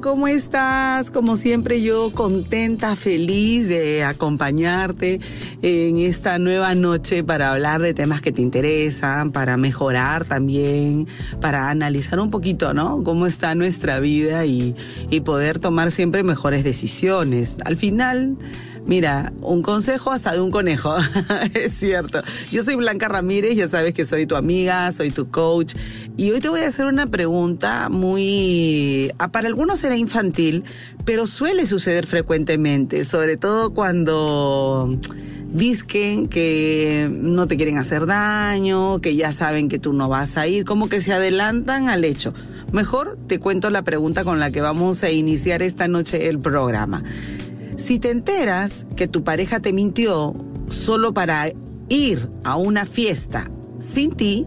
¿Cómo estás? Como siempre yo contenta, feliz de acompañarte en esta nueva noche para hablar de temas que te interesan, para mejorar también, para analizar un poquito, ¿no? Cómo está nuestra vida y poder tomar siempre mejores decisiones. Al final Mira, un consejo hasta de un conejo, es cierto. Yo soy Blanca Ramírez, ya sabes que soy tu amiga, soy tu coach, y hoy te voy a hacer una pregunta muy, ah, para algunos será infantil, pero suele suceder frecuentemente, sobre todo cuando disquen que no te quieren hacer daño, que ya saben que tú no vas a ir, como que se adelantan al hecho. Mejor te cuento la pregunta con la que vamos a iniciar esta noche el programa. Si te enteras que tu pareja te mintió solo para ir a una fiesta sin ti,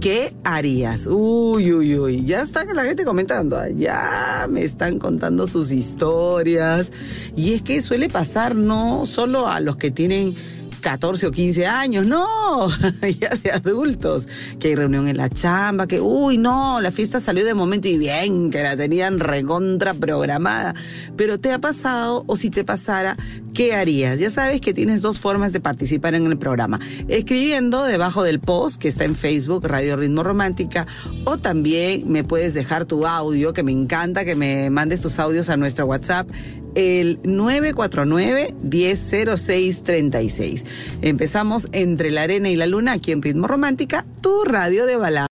¿qué harías? Uy, uy, uy, ya está la gente comentando, ya me están contando sus historias. Y es que suele pasar no solo a los que tienen 14 o 15 años, no, ya de adultos, que hay reunión en la chamba, que, uy, no, la fiesta salió de momento y bien, que la tenían recontra programada, pero te ha pasado o si te pasara, ¿qué harías? Ya sabes que tienes dos formas de participar en el programa, escribiendo debajo del post que está en Facebook, Radio Ritmo Romántica, o también me puedes dejar tu audio, que me encanta que me mandes tus audios a nuestro WhatsApp el 949-100636. Empezamos entre la arena y la luna aquí en Ritmo Romántica, tu radio de balada.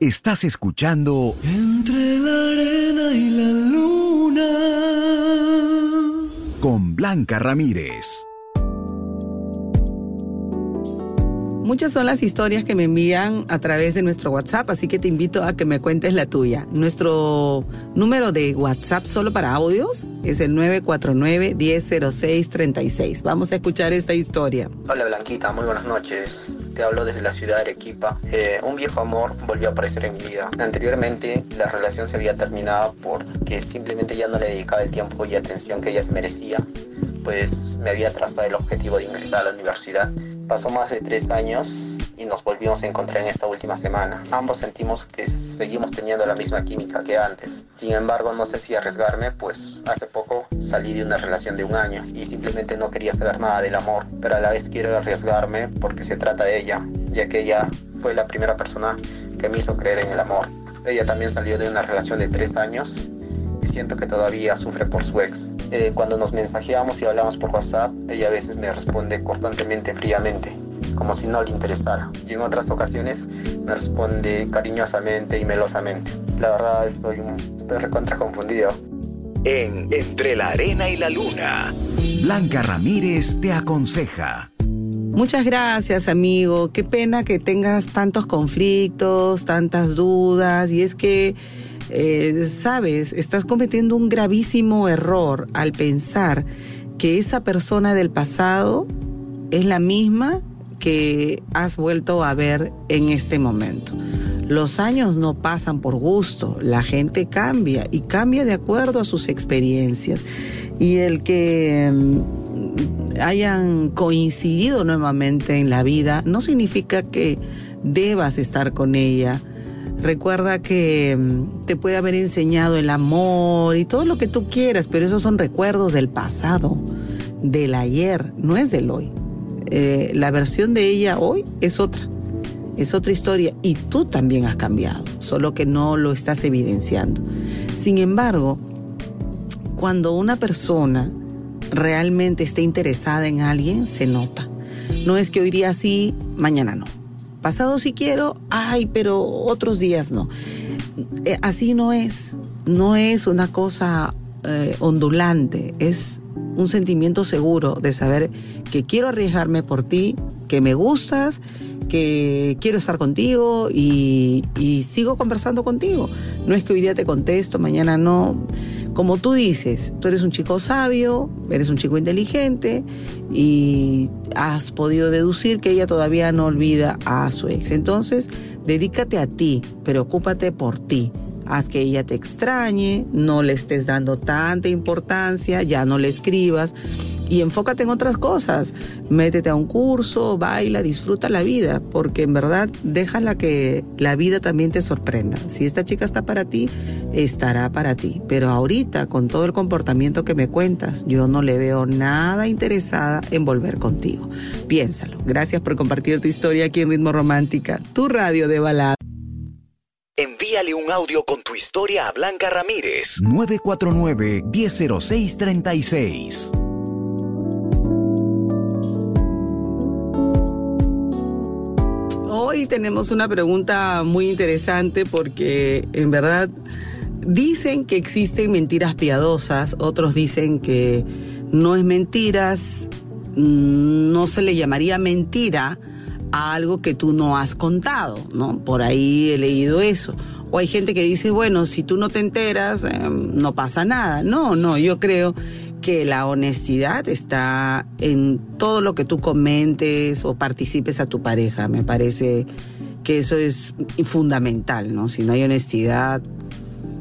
Estás escuchando Entre la arena y la luna. con Blanca Ramírez. Muchas son las historias que me envían a través de nuestro WhatsApp, así que te invito a que me cuentes la tuya. Nuestro número de WhatsApp solo para audios es el 949-100636. Vamos a escuchar esta historia. Hola Blanquita, muy buenas noches. Te hablo desde la ciudad de Arequipa. Eh, un viejo amor volvió a aparecer en mi vida. Anteriormente la relación se había terminado porque simplemente ya no le dedicaba el tiempo y atención que ella se merecía, pues me había trazado el objetivo de ingresar a la universidad. Pasó más de tres años y nos volvimos a encontrar en esta última semana. Ambos sentimos que seguimos teniendo la misma química que antes. Sin embargo, no sé si arriesgarme, pues hace poco salí de una relación de un año y simplemente no quería saber nada del amor, pero a la vez quiero arriesgarme porque se trata de ella, ya que ella fue la primera persona que me hizo creer en el amor. Ella también salió de una relación de tres años y siento que todavía sufre por su ex. Eh, cuando nos mensajeamos y hablamos por WhatsApp, ella a veces me responde constantemente fríamente, como si no le interesara. Y en otras ocasiones me responde cariñosamente y melosamente. La verdad estoy, un, estoy recontra confundido. En Entre la arena y la luna, Blanca Ramírez te aconseja. Muchas gracias, amigo. Qué pena que tengas tantos conflictos, tantas dudas. Y es que, eh, sabes, estás cometiendo un gravísimo error al pensar que esa persona del pasado es la misma que has vuelto a ver en este momento. Los años no pasan por gusto, la gente cambia y cambia de acuerdo a sus experiencias. Y el que mm, hayan coincidido nuevamente en la vida no significa que debas estar con ella. Recuerda que mm, te puede haber enseñado el amor y todo lo que tú quieras, pero esos son recuerdos del pasado, del ayer, no es del hoy. Eh, la versión de ella hoy es otra, es otra historia y tú también has cambiado, solo que no lo estás evidenciando. Sin embargo, cuando una persona realmente está interesada en alguien, se nota. No es que hoy día sí, mañana no. Pasado sí quiero, ay, pero otros días no. Eh, así no es. No es una cosa eh, ondulante, es un sentimiento seguro de saber que quiero arriesgarme por ti, que me gustas, que quiero estar contigo y, y sigo conversando contigo. No es que hoy día te contesto, mañana no. como tú dices, tú eres un chico sabio, eres un chico inteligente y has podido deducir que ella todavía no olvida a su ex. Entonces, dedícate a ti, preocúpate por ti. Haz que ella te extrañe, no le estés dando tanta importancia, ya no le escribas y enfócate en otras cosas. Métete a un curso, baila, disfruta la vida, porque en verdad déjala que la vida también te sorprenda. Si esta chica está para ti, estará para ti. Pero ahorita, con todo el comportamiento que me cuentas, yo no le veo nada interesada en volver contigo. Piénsalo. Gracias por compartir tu historia aquí en Ritmo Romántica, tu radio de balada. Envíale un audio con tu historia a Blanca Ramírez. 949 100636. Hoy tenemos una pregunta muy interesante porque en verdad dicen que existen mentiras piadosas, otros dicen que no es mentiras, no se le llamaría mentira a algo que tú no has contado, ¿no? Por ahí he leído eso. O hay gente que dice, bueno, si tú no te enteras, em, no pasa nada. No, no, yo creo que la honestidad está en todo lo que tú comentes o participes a tu pareja. Me parece que eso es fundamental, ¿no? Si no hay honestidad,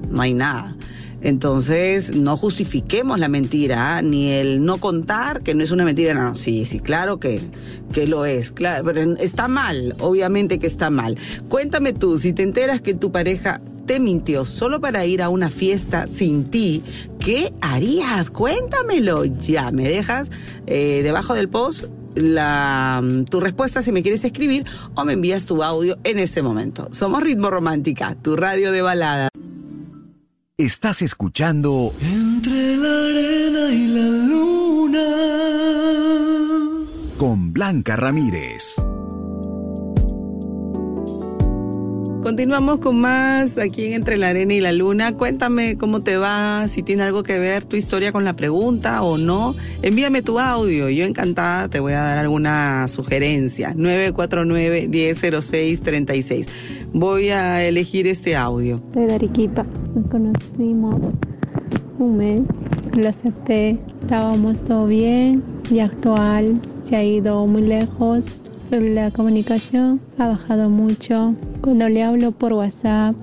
no hay nada. Entonces, no justifiquemos la mentira, ¿ah? ni el no contar que no es una mentira. No, sí, sí, claro que, que lo es. Claro, está mal, obviamente que está mal. Cuéntame tú, si te enteras que tu pareja te mintió solo para ir a una fiesta sin ti, ¿qué harías? Cuéntamelo ya. Me dejas eh, debajo del post la, tu respuesta si me quieres escribir o me envías tu audio en ese momento. Somos Ritmo Romántica, tu radio de balada. Estás escuchando Entre la arena y la luna. con Blanca Ramírez. Continuamos con más aquí en Entre la Arena y la Luna. Cuéntame cómo te va, si tiene algo que ver tu historia con la pregunta o no. Envíame tu audio. Yo encantada te voy a dar alguna sugerencia. 949-1006-36. Voy a elegir este audio. De Arequipa. Nos conocimos un mes. Lo acepté. Estábamos todo bien y actual se ha ido muy lejos. La comunicación ha bajado mucho. Cuando le hablo por WhatsApp,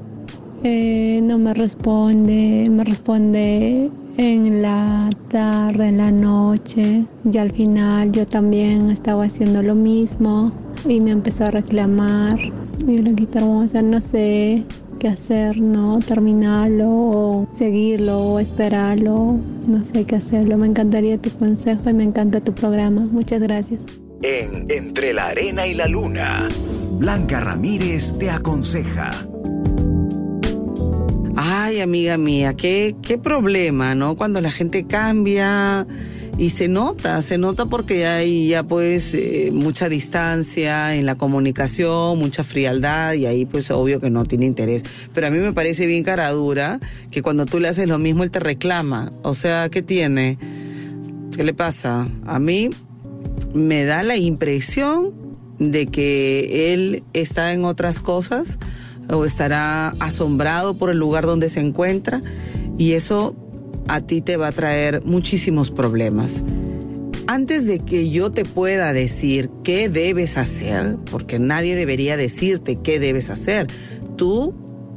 eh, no me responde. Me responde en la tarde, en la noche. Y al final yo también estaba haciendo lo mismo y me empezó a reclamar. Y lo quita hermosa, no sé qué hacer, ¿no? Terminarlo o seguirlo o esperarlo. No sé qué hacerlo. Me encantaría tu consejo y me encanta tu programa. Muchas gracias. En Entre la Arena y la Luna, Blanca Ramírez te aconseja. Ay, amiga mía, qué, qué problema, ¿no? Cuando la gente cambia y se nota, se nota porque hay ya pues eh, mucha distancia en la comunicación, mucha frialdad y ahí pues obvio que no tiene interés. Pero a mí me parece bien cara dura que cuando tú le haces lo mismo él te reclama. O sea, ¿qué tiene? ¿Qué le pasa? A mí me da la impresión de que él está en otras cosas o estará asombrado por el lugar donde se encuentra y eso a ti te va a traer muchísimos problemas. Antes de que yo te pueda decir qué debes hacer, porque nadie debería decirte qué debes hacer, tú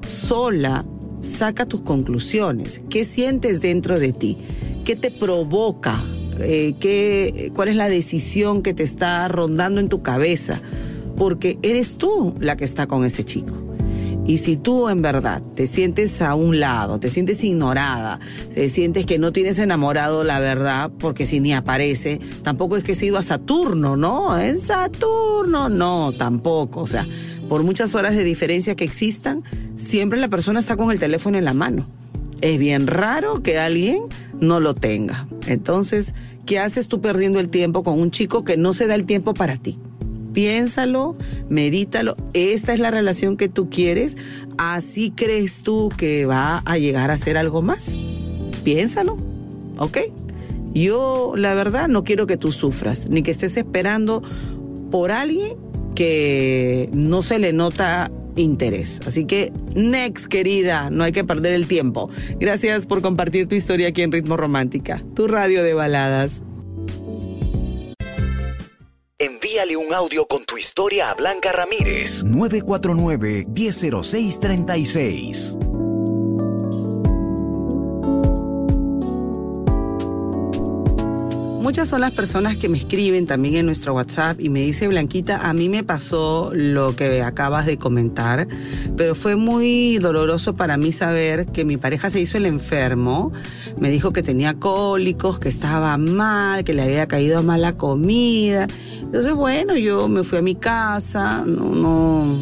sola saca tus conclusiones. ¿Qué sientes dentro de ti? ¿Qué te provoca? Eh, qué, ¿Cuál es la decisión que te está rondando en tu cabeza? Porque eres tú la que está con ese chico. Y si tú en verdad te sientes a un lado, te sientes ignorada, te sientes que no tienes enamorado la verdad, porque si ni aparece, tampoco es que se ido a Saturno, ¿no? En Saturno, no, tampoco. O sea, por muchas horas de diferencia que existan, siempre la persona está con el teléfono en la mano. Es bien raro que alguien no lo tenga. Entonces, ¿qué haces tú perdiendo el tiempo con un chico que no se da el tiempo para ti? Piénsalo, medítalo. Esta es la relación que tú quieres. ¿Así crees tú que va a llegar a ser algo más? Piénsalo, ¿ok? Yo, la verdad, no quiero que tú sufras, ni que estés esperando por alguien que no se le nota interés. Así que, next, querida, no hay que perder el tiempo. Gracias por compartir tu historia aquí en Ritmo Romántica, tu radio de baladas. Envíale un audio con tu historia a Blanca Ramírez, 949-100636. Muchas son las personas que me escriben también en nuestro WhatsApp y me dice Blanquita, a mí me pasó lo que acabas de comentar, pero fue muy doloroso para mí saber que mi pareja se hizo el enfermo, me dijo que tenía cólicos, que estaba mal, que le había caído mal la comida. Entonces, bueno, yo me fui a mi casa, no, no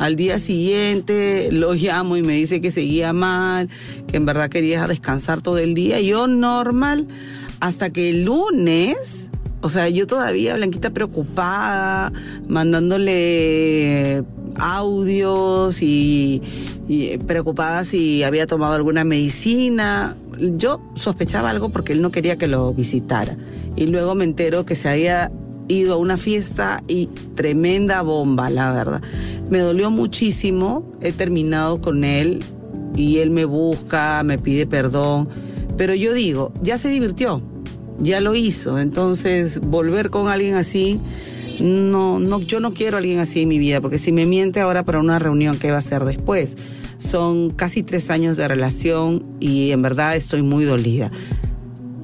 al día siguiente lo llamo y me dice que seguía mal, que en verdad quería descansar todo el día. Yo normal hasta que el lunes, o sea, yo todavía, Blanquita, preocupada, mandándole audios y, preocupada si había tomado alguna medicina. Yo sospechaba algo porque él no quería que lo visitara. Y luego me entero que se había ido a una fiesta y tremenda bomba, la verdad. Me dolió muchísimo, he terminado con él y él me busca, me pide perdón, pero yo digo, ya se divirtió, ya lo hizo. Entonces, volver con alguien así, no, no, yo no quiero a alguien así en mi vida, porque si me miente ahora para una reunión, ¿qué va a hacer después? Son casi tres años de relación y en verdad estoy muy dolida.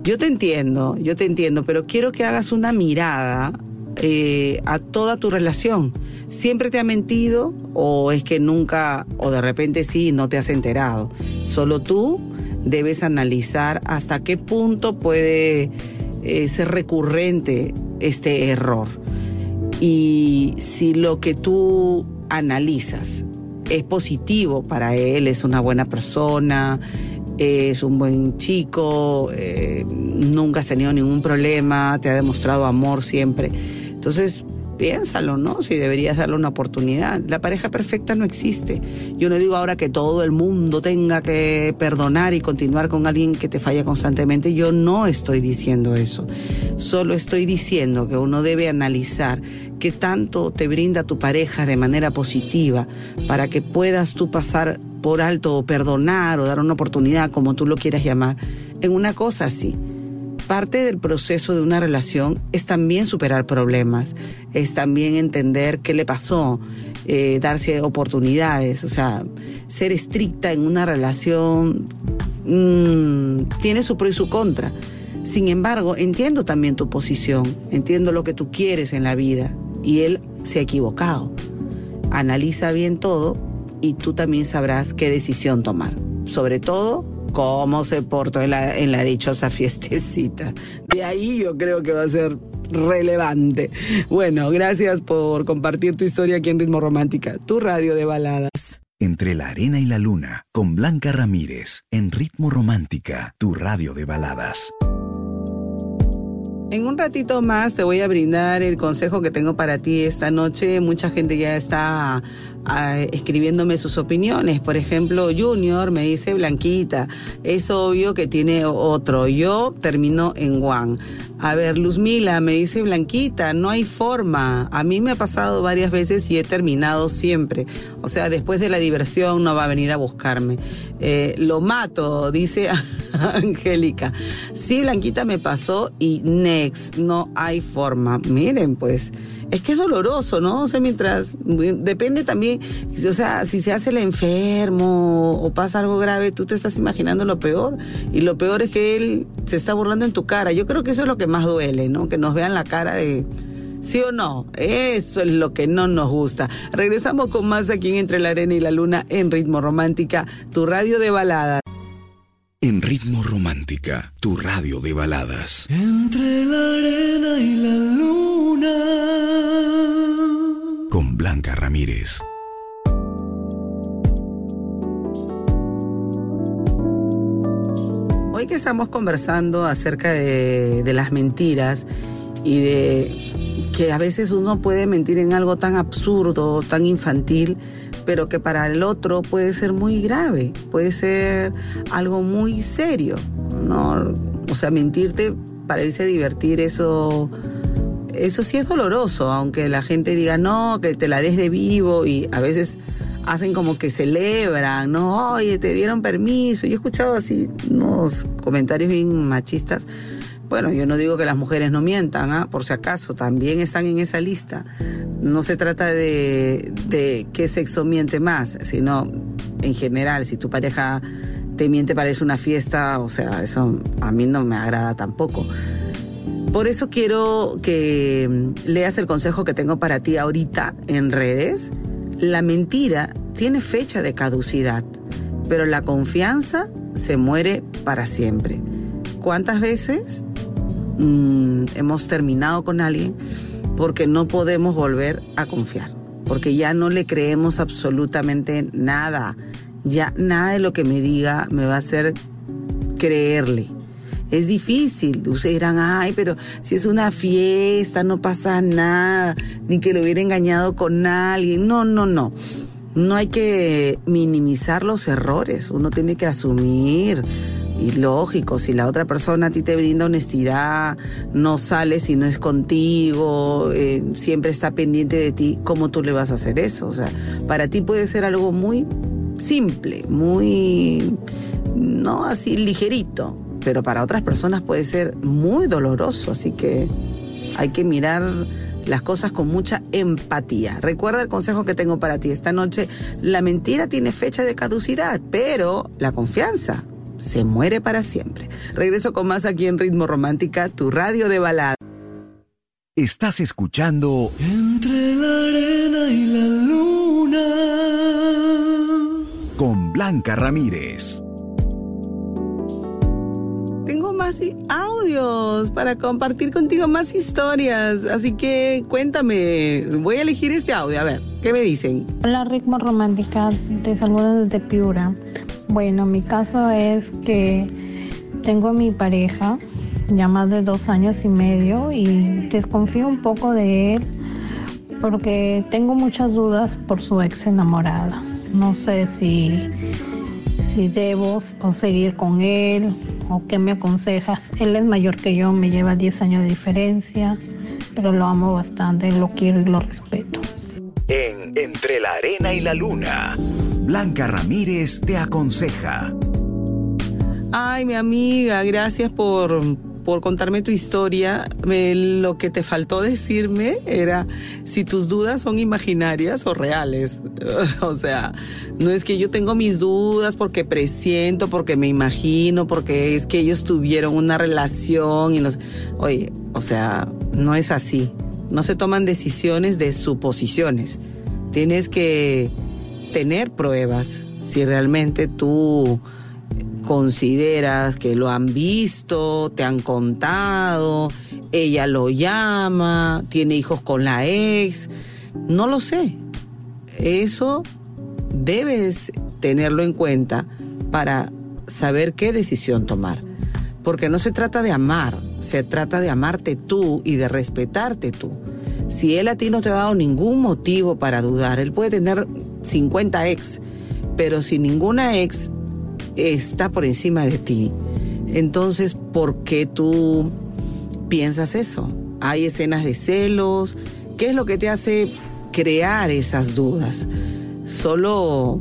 Yo te entiendo, yo te entiendo, pero quiero que hagas una mirada eh, a toda tu relación. ¿Siempre te ha mentido o es que nunca, o de repente sí, no te has enterado? Solo tú debes analizar hasta qué punto puede eh, ser recurrente este error. Y si lo que tú analizas es positivo para él, es una buena persona, es un buen chico, eh, nunca has tenido ningún problema, te ha demostrado amor siempre. Entonces, piénsalo, ¿no? Si deberías darle una oportunidad. La pareja perfecta no existe. Yo no digo ahora que todo el mundo tenga que perdonar y continuar con alguien que te falla constantemente. Yo no estoy diciendo eso. Solo estoy diciendo que uno debe analizar qué tanto te brinda tu pareja de manera positiva para que puedas tú pasar por alto o perdonar o dar una oportunidad, como tú lo quieras llamar, en una cosa así parte del proceso de una relación es también superar problemas, es también entender qué le pasó, eh, darse oportunidades, o sea, ser estricta en una relación mm, tiene su pro y su contra. Sin embargo, entiendo también tu posición, entiendo lo que tú quieres en la vida y él se ha equivocado. Analiza bien todo y tú también sabrás qué decisión tomar. Sobre todo, cómo se portó en la, dichosa fiestecita. De ahí yo creo que va a ser relevante. Bueno, gracias por compartir tu historia aquí en Ritmo Romántica, tu radio de baladas. Entre la arena y la luna, con Blanca Ramírez, en Ritmo Romántica, tu radio de baladas. En un ratito más te voy a brindar el consejo que tengo para ti esta noche. Mucha gente ya está escribiéndome sus opiniones. Por ejemplo, Junior me dice Blanquita, es obvio que tiene otro. Yo termino en Juan. A ver, Luzmila me dice Blanquita, no hay forma. A mí me ha pasado varias veces y he terminado siempre. O sea, después de la diversión no va a venir a buscarme. Eh, lo mato, dice Angélica. Sí, Blanquita me pasó y next, no hay forma. Miren, pues es que es doloroso, ¿no? O sea, mientras, depende también, o sea, si se hace el enfermo o pasa algo grave, tú te estás imaginando lo peor y lo peor es que él se está burlando en tu cara. Yo creo que eso es lo que más duele, ¿no? Que nos vean la cara de... ¿Sí o no? Eso es lo que no nos gusta. Regresamos con más aquí en Entre la Arena y la Luna en Ritmo Romántica, tu radio de balada. En Ritmo Romántica, tu radio de baladas. Entre la arena y la luna. Con Blanca Ramírez. Hoy que estamos conversando acerca de, de las mentiras y de que a veces uno puede mentir en algo tan absurdo, tan infantil, pero que para el otro puede ser muy grave, puede ser algo muy serio, ¿no? O sea, mentirte para irse a divertir, eso, eso sí es doloroso, aunque la gente diga no, que te la des de vivo y a veces hacen como que celebran, no, oye, te dieron permiso. Yo he escuchado así unos comentarios bien machistas. Bueno, yo no digo que las mujeres no mientan, ¿ah? por si acaso, también están en esa lista. No se trata de, qué sexo miente más, sino en general, si tu pareja te miente para irse a una fiesta, o sea, eso a mí no me agrada tampoco. Por eso quiero que leas el consejo que tengo para ti ahorita en redes. La mentira tiene fecha de caducidad, pero la confianza se muere para siempre. ¿Cuántas veces mm, hemos terminado con alguien porque no podemos volver a confiar? Porque ya no le creemos absolutamente nada. Ya nada de lo que me diga me va a hacer creerle. Es difícil. Ustedes dirán, ay, pero si es una fiesta, no pasa nada, ni que lo hubiera engañado con alguien. No, no, no. No hay que minimizar los errores. Uno tiene que asumir. Y lógico, si la otra persona a ti te brinda honestidad, no sale si no es contigo, eh, siempre está pendiente de ti, ¿cómo tú le vas a hacer eso? O sea, para ti puede ser algo muy simple, muy, no así ligerito, pero para otras personas puede ser muy doloroso, así que hay que mirar las cosas con mucha empatía. Recuerda el consejo que tengo para ti esta noche, la mentira tiene fecha de caducidad, pero la confianza se muere para siempre. Regreso con más aquí en Ritmo Romántica, tu radio de balada. Estás escuchando Entre la arena y la luna. con Blanca Ramírez. Tengo más audios para compartir contigo más historias, así que cuéntame, voy a elegir este audio, a ver, ¿qué me dicen? Hola Ritmo Romántica, te saludo desde Piura. Bueno, mi caso es que tengo a mi pareja ya más de dos años y medio y desconfío un poco de él porque tengo muchas dudas por su ex enamorada. No sé si, si debo o seguir con él o qué me aconsejas. Él es mayor que yo, me lleva 10 años de diferencia, pero lo amo bastante, lo quiero y lo respeto. En Entre la arena y la luna, Blanca Ramírez te aconseja. Ay, mi amiga, gracias por, por contarme tu historia. Me- lo que te faltó decirme era si tus dudas son imaginarias o reales. o sea, no es que yo tengo mis dudas porque presiento, porque me imagino, porque es que ellos tuvieron una relación y los... Oye, o sea, no es así. No se toman decisiones de suposiciones. Tienes que tener pruebas si realmente tú consideras que lo han visto, te han contado, ella lo llama, tiene hijos con la ex, no lo sé. Eso debes tenerlo en cuenta para saber qué decisión tomar. Porque no se trata de amar, se trata de amarte tú y de respetarte tú. Si él a ti no te ha dado ningún motivo para dudar, él puede tener 50 ex, pero si ninguna ex está por encima de ti, entonces, ¿por qué tú piensas eso? Hay escenas de celos. ¿Qué es lo que te hace crear esas dudas? Solo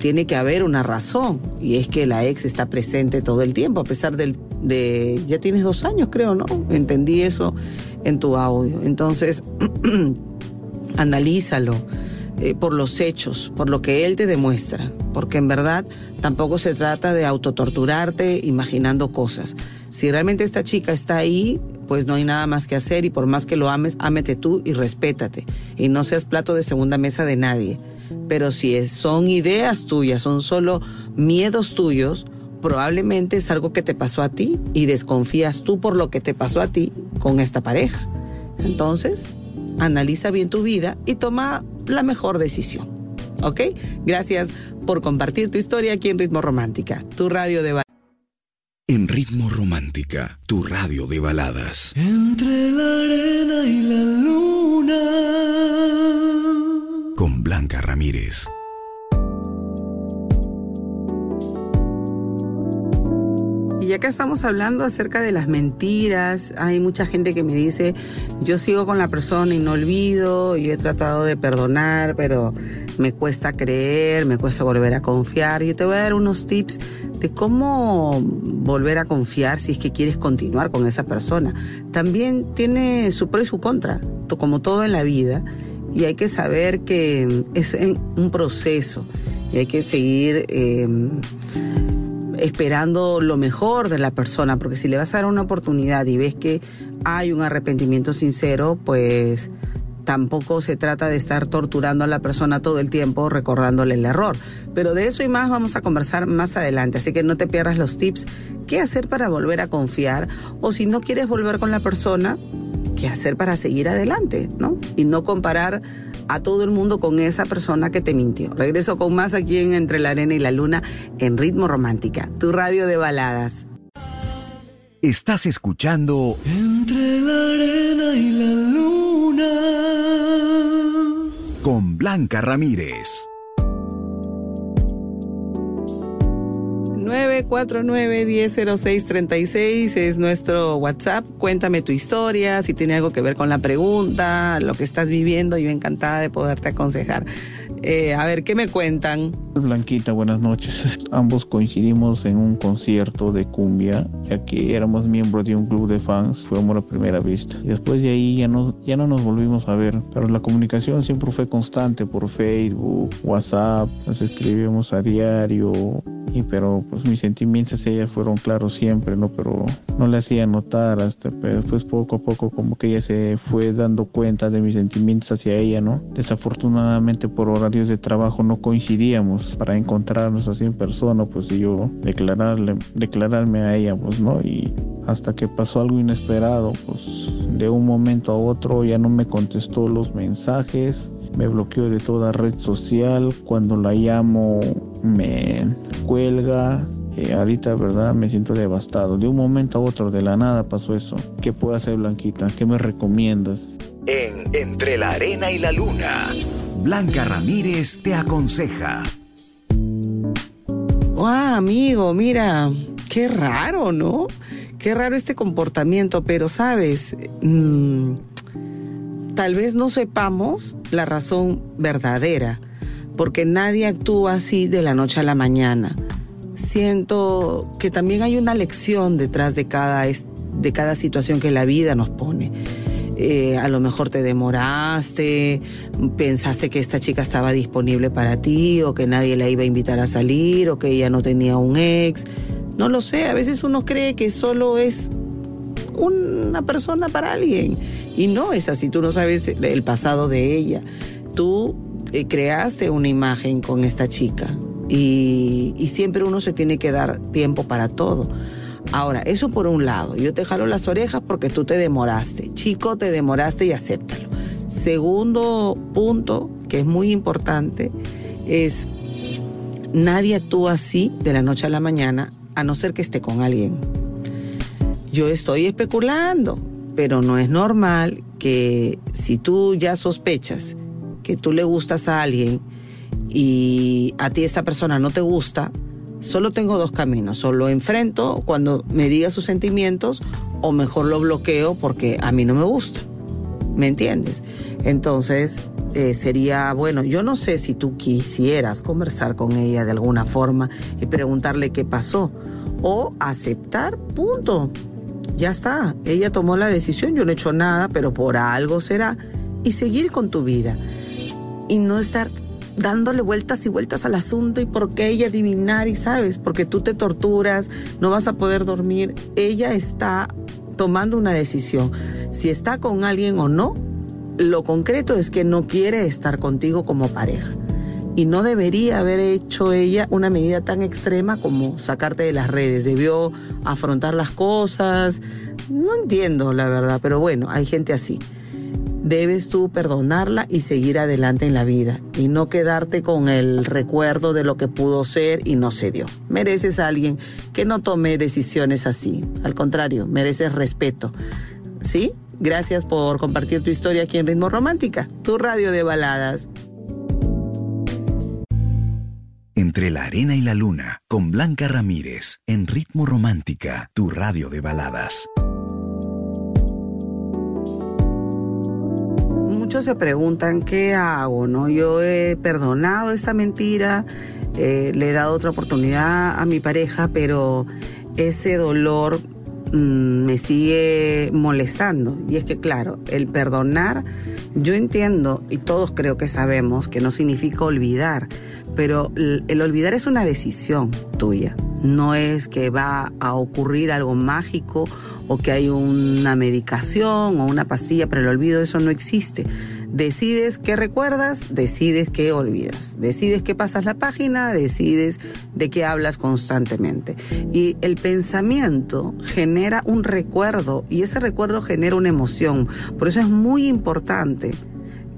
tiene que haber una razón y es que la ex está presente todo el tiempo, a pesar del, de, ya tienes dos años creo, ¿no? Entendí eso en tu audio. Entonces, analízalo eh, por los hechos, por lo que él te demuestra, porque en verdad tampoco se trata de autotorturarte imaginando cosas. Si realmente esta chica está ahí, pues no hay nada más que hacer y por más que lo ames, ámete tú y respétate y no seas plato de segunda mesa de nadie. Pero si son ideas tuyas, son solo miedos tuyos, probablemente es algo que te pasó a ti y desconfías tú por lo que te pasó a ti con esta pareja. Entonces, analiza bien tu vida y toma la mejor decisión. ¿Ok? Gracias por compartir tu historia aquí en Ritmo Romántica, tu radio de... ba- En Ritmo Romántica, tu radio de baladas. Entre la arena y la luna. Con Blanca Ramírez. Ya que estamos hablando acerca de las mentiras, hay mucha gente que me dice, yo sigo con la persona y no olvido, yo he tratado de perdonar, pero me cuesta creer, me cuesta volver a confiar. Yo te voy a dar unos tips de cómo volver a confiar si es que quieres continuar con esa persona. También tiene su pro y su contra, como todo en la vida, y hay que saber que es un proceso y hay que seguir... Eh, esperando lo mejor de la persona, porque si le vas a dar una oportunidad y ves que hay un arrepentimiento sincero, pues tampoco se trata de estar torturando a la persona todo el tiempo recordándole el error. Pero de eso y más vamos a conversar más adelante, así que no te pierdas los tips, qué hacer para volver a confiar o si no quieres volver con la persona, qué hacer para seguir adelante, ¿no? Y no comparar a todo el mundo con esa persona que te mintió. Regreso con más aquí en Entre la Arena y la Luna en Ritmo Romántica, tu radio de baladas. Estás escuchando Entre la arena y la luna. Con Blanca Ramírez. 949-100636 es nuestro WhatsApp. Cuéntame tu historia, si tiene algo que ver con la pregunta, lo que estás viviendo. Yo encantada de poderte aconsejar. Eh, a ver, ¿qué me cuentan? Blanquita, buenas noches. Ambos coincidimos en un concierto de cumbia, ya que éramos miembros de un club de fans, fue amor a primera vista. Después de ahí ya no, ya no nos volvimos a ver, pero la comunicación siempre fue constante por Facebook, WhatsApp, nos escribíamos a diario, y pero pues mis sentimientos hacia ella fueron claros siempre, ¿no? Pero no le hacía notar hasta pero después poco a poco como que ella se fue dando cuenta de mis sentimientos hacia ella, ¿no? Desafortunadamente por horarios de trabajo no coincidíamos para encontrarnos así en persona, pues yo declararle, declararme a ella, pues, ¿no? Y hasta que pasó algo inesperado, pues de un momento a otro ya no me contestó los mensajes, me bloqueó de toda red social, cuando la llamo me cuelga, eh, ahorita, ¿verdad? Me siento devastado. De un momento a otro, de la nada pasó eso. ¿Qué puedo hacer, Blanquita? ¿Qué me recomiendas? En Entre la Arena y la Luna, Blanca Ramírez te aconseja. ¡Wow, amigo! Mira, qué raro, ¿no? Qué raro este comportamiento, pero sabes, mm, tal vez no sepamos la razón verdadera, porque nadie actúa así de la noche a la mañana. Siento que también hay una lección detrás de cada, de cada situación que la vida nos pone. Eh, a lo mejor te demoraste, pensaste que esta chica estaba disponible para ti o que nadie la iba a invitar a salir o que ella no tenía un ex. No lo sé, a veces uno cree que solo es una persona para alguien y no es así, tú no sabes el pasado de ella. Tú eh, creaste una imagen con esta chica y, y siempre uno se tiene que dar tiempo para todo. Ahora, eso por un lado, yo te jalo las orejas porque tú te demoraste. Chico, te demoraste y acéptalo. Segundo punto, que es muy importante, es nadie actúa así de la noche a la mañana a no ser que esté con alguien. Yo estoy especulando, pero no es normal que si tú ya sospechas que tú le gustas a alguien y a ti esta persona no te gusta, solo tengo dos caminos. O lo enfrento cuando me diga sus sentimientos o mejor lo bloqueo porque a mí no me gusta. ¿Me entiendes? Entonces eh, sería, bueno, yo no sé si tú quisieras conversar con ella de alguna forma y preguntarle qué pasó. O aceptar, punto. Ya está, ella tomó la decisión, yo no he hecho nada, pero por algo será. Y seguir con tu vida. Y no estar dándole vueltas y vueltas al asunto y por qué ella adivinar y sabes, porque tú te torturas, no vas a poder dormir. Ella está tomando una decisión, si está con alguien o no. Lo concreto es que no quiere estar contigo como pareja. Y no debería haber hecho ella una medida tan extrema como sacarte de las redes. Debió afrontar las cosas. No entiendo la verdad, pero bueno, hay gente así debes tú perdonarla y seguir adelante en la vida y no quedarte con el recuerdo de lo que pudo ser y no se dio. Mereces a alguien que no tome decisiones así. Al contrario, mereces respeto. ¿Sí? Gracias por compartir tu historia aquí en Ritmo Romántica, tu radio de baladas. Entre la arena y la luna, con Blanca Ramírez, en Ritmo Romántica, tu radio de baladas. Muchos se preguntan qué hago, ¿no? Yo he perdonado esta mentira, eh, le he dado otra oportunidad a mi pareja, pero ese dolor mm, me sigue molestando. Y es que, claro, el perdonar, yo entiendo, y todos creo que sabemos, que no significa olvidar, pero el olvidar es una decisión tuya. No es que va a ocurrir algo mágico o que hay una medicación o una pastilla para el olvido, eso no existe. Decides qué recuerdas, decides qué olvidas, decides qué pasas la página, decides de qué hablas constantemente. Y el pensamiento genera un recuerdo y ese recuerdo genera una emoción. Por eso es muy importante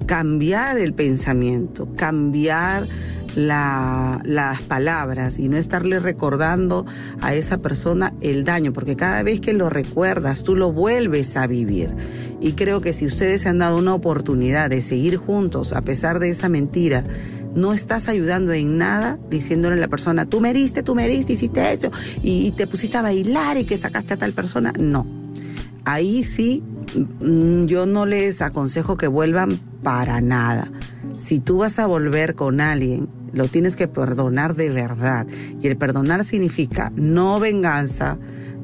cambiar el pensamiento, cambiar las palabras y no estarle recordando a esa persona el daño, porque cada vez que lo recuerdas, tú lo vuelves a vivir. Y creo que si ustedes se han dado una oportunidad de seguir juntos a pesar de esa mentira, no estás ayudando en nada diciéndole a la persona, tú me heriste, tú me heriste, hiciste eso, y te pusiste a bailar y que sacaste a tal persona. No. Ahí sí, mm, yo no les aconsejo que vuelvan para nada. Si tú vas a volver con alguien, lo tienes que perdonar de verdad. Y el perdonar significa no venganza,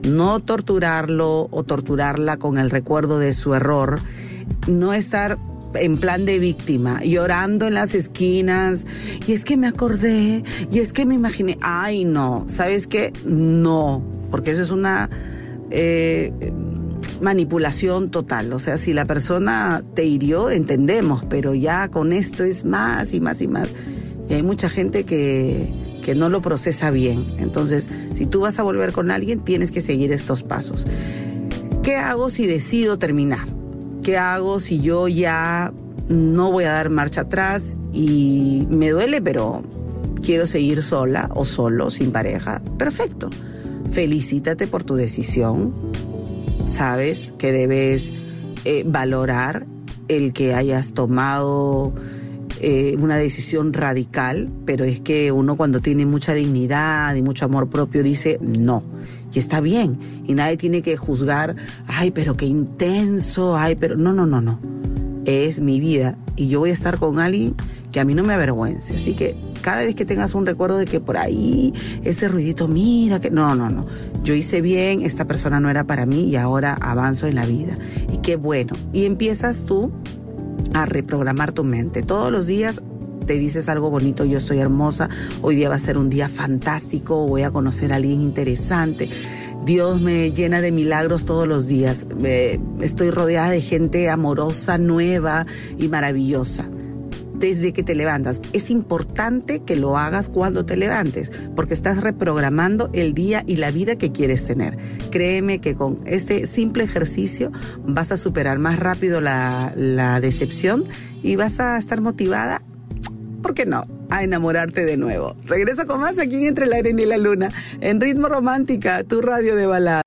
no torturarlo o torturarla con el recuerdo de su error, no estar en plan de víctima, llorando en las esquinas, y es que me acordé, y es que me imaginé, ay no, ¿sabes qué? No, porque eso es una eh, manipulación total, o sea, si la persona te hirió, entendemos, pero ya con esto es más y más y más. Y hay mucha gente que, que no lo procesa bien. Entonces, si tú vas a volver con alguien, tienes que seguir estos pasos. ¿Qué hago si decido terminar? ¿Qué hago si yo ya no voy a dar marcha atrás y me duele, pero quiero seguir sola o solo, sin pareja? Perfecto. Felicítate por tu decisión. Sabes que debes eh, valorar el que hayas tomado eh, una decisión radical, pero es que uno cuando tiene mucha dignidad y mucho amor propio dice no. Y está bien. Y nadie tiene que juzgar, ay, pero qué intenso, ay, pero no, no, no, no. Es mi vida y yo voy a estar con alguien que a mí no me avergüence. Así que cada vez que tengas un recuerdo de que por ahí ese ruidito, mira que no, no, no. Yo hice bien, esta persona no era para mí y ahora avanzo en la vida. Y qué bueno. Y empiezas tú a reprogramar tu mente. Todos los días te dices algo bonito, yo estoy hermosa, hoy día va a ser un día fantástico, voy a conocer a alguien interesante. Dios me llena de milagros todos los días. estoy rodeada de gente amorosa, nueva y maravillosa desde que te levantas. Es importante que lo hagas cuando te levantes, porque estás reprogramando el día y la vida que quieres tener. Créeme que con este simple ejercicio vas a superar más rápido la, la decepción y vas a estar motivada, ¿por qué no? a enamorarte de nuevo. Regreso con más aquí en Entre la Arena y la Luna, en Ritmo Romántica, tu radio de balada.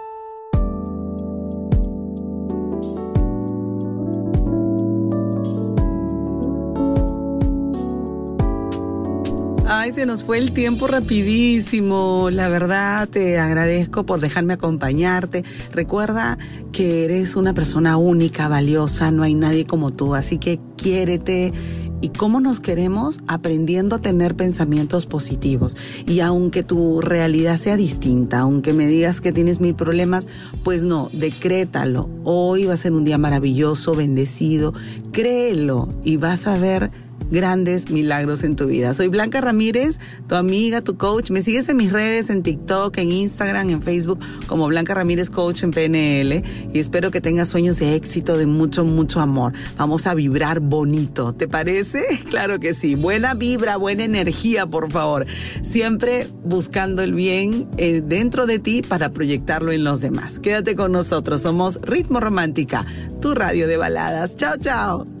Ay, se nos fue el tiempo rapidísimo. La verdad, te agradezco por dejarme acompañarte. Recuerda que eres una persona única, valiosa, no hay nadie como tú, así que quiérete. ¿Y cómo nos queremos? Aprendiendo a tener pensamientos positivos. Y aunque tu realidad sea distinta, aunque me digas que tienes mil problemas, pues no, decrétalo. Hoy va a ser un día maravilloso, bendecido. Créelo y vas a ver grandes milagros en tu vida. Soy Blanca Ramírez, tu amiga, tu coach. Me sigues en mis redes, en TikTok, en Instagram, en Facebook, como Blanca Ramírez Coach en PNL. Y espero que tengas sueños de éxito, de mucho, mucho amor. Vamos a vibrar bonito. ¿Te parece? Claro que sí. Buena vibra, buena energía, por favor. Siempre buscando el bien eh, dentro de ti para proyectarlo en los demás. Quédate con nosotros. Somos Ritmo Romántica, tu radio de baladas. Chao, chao.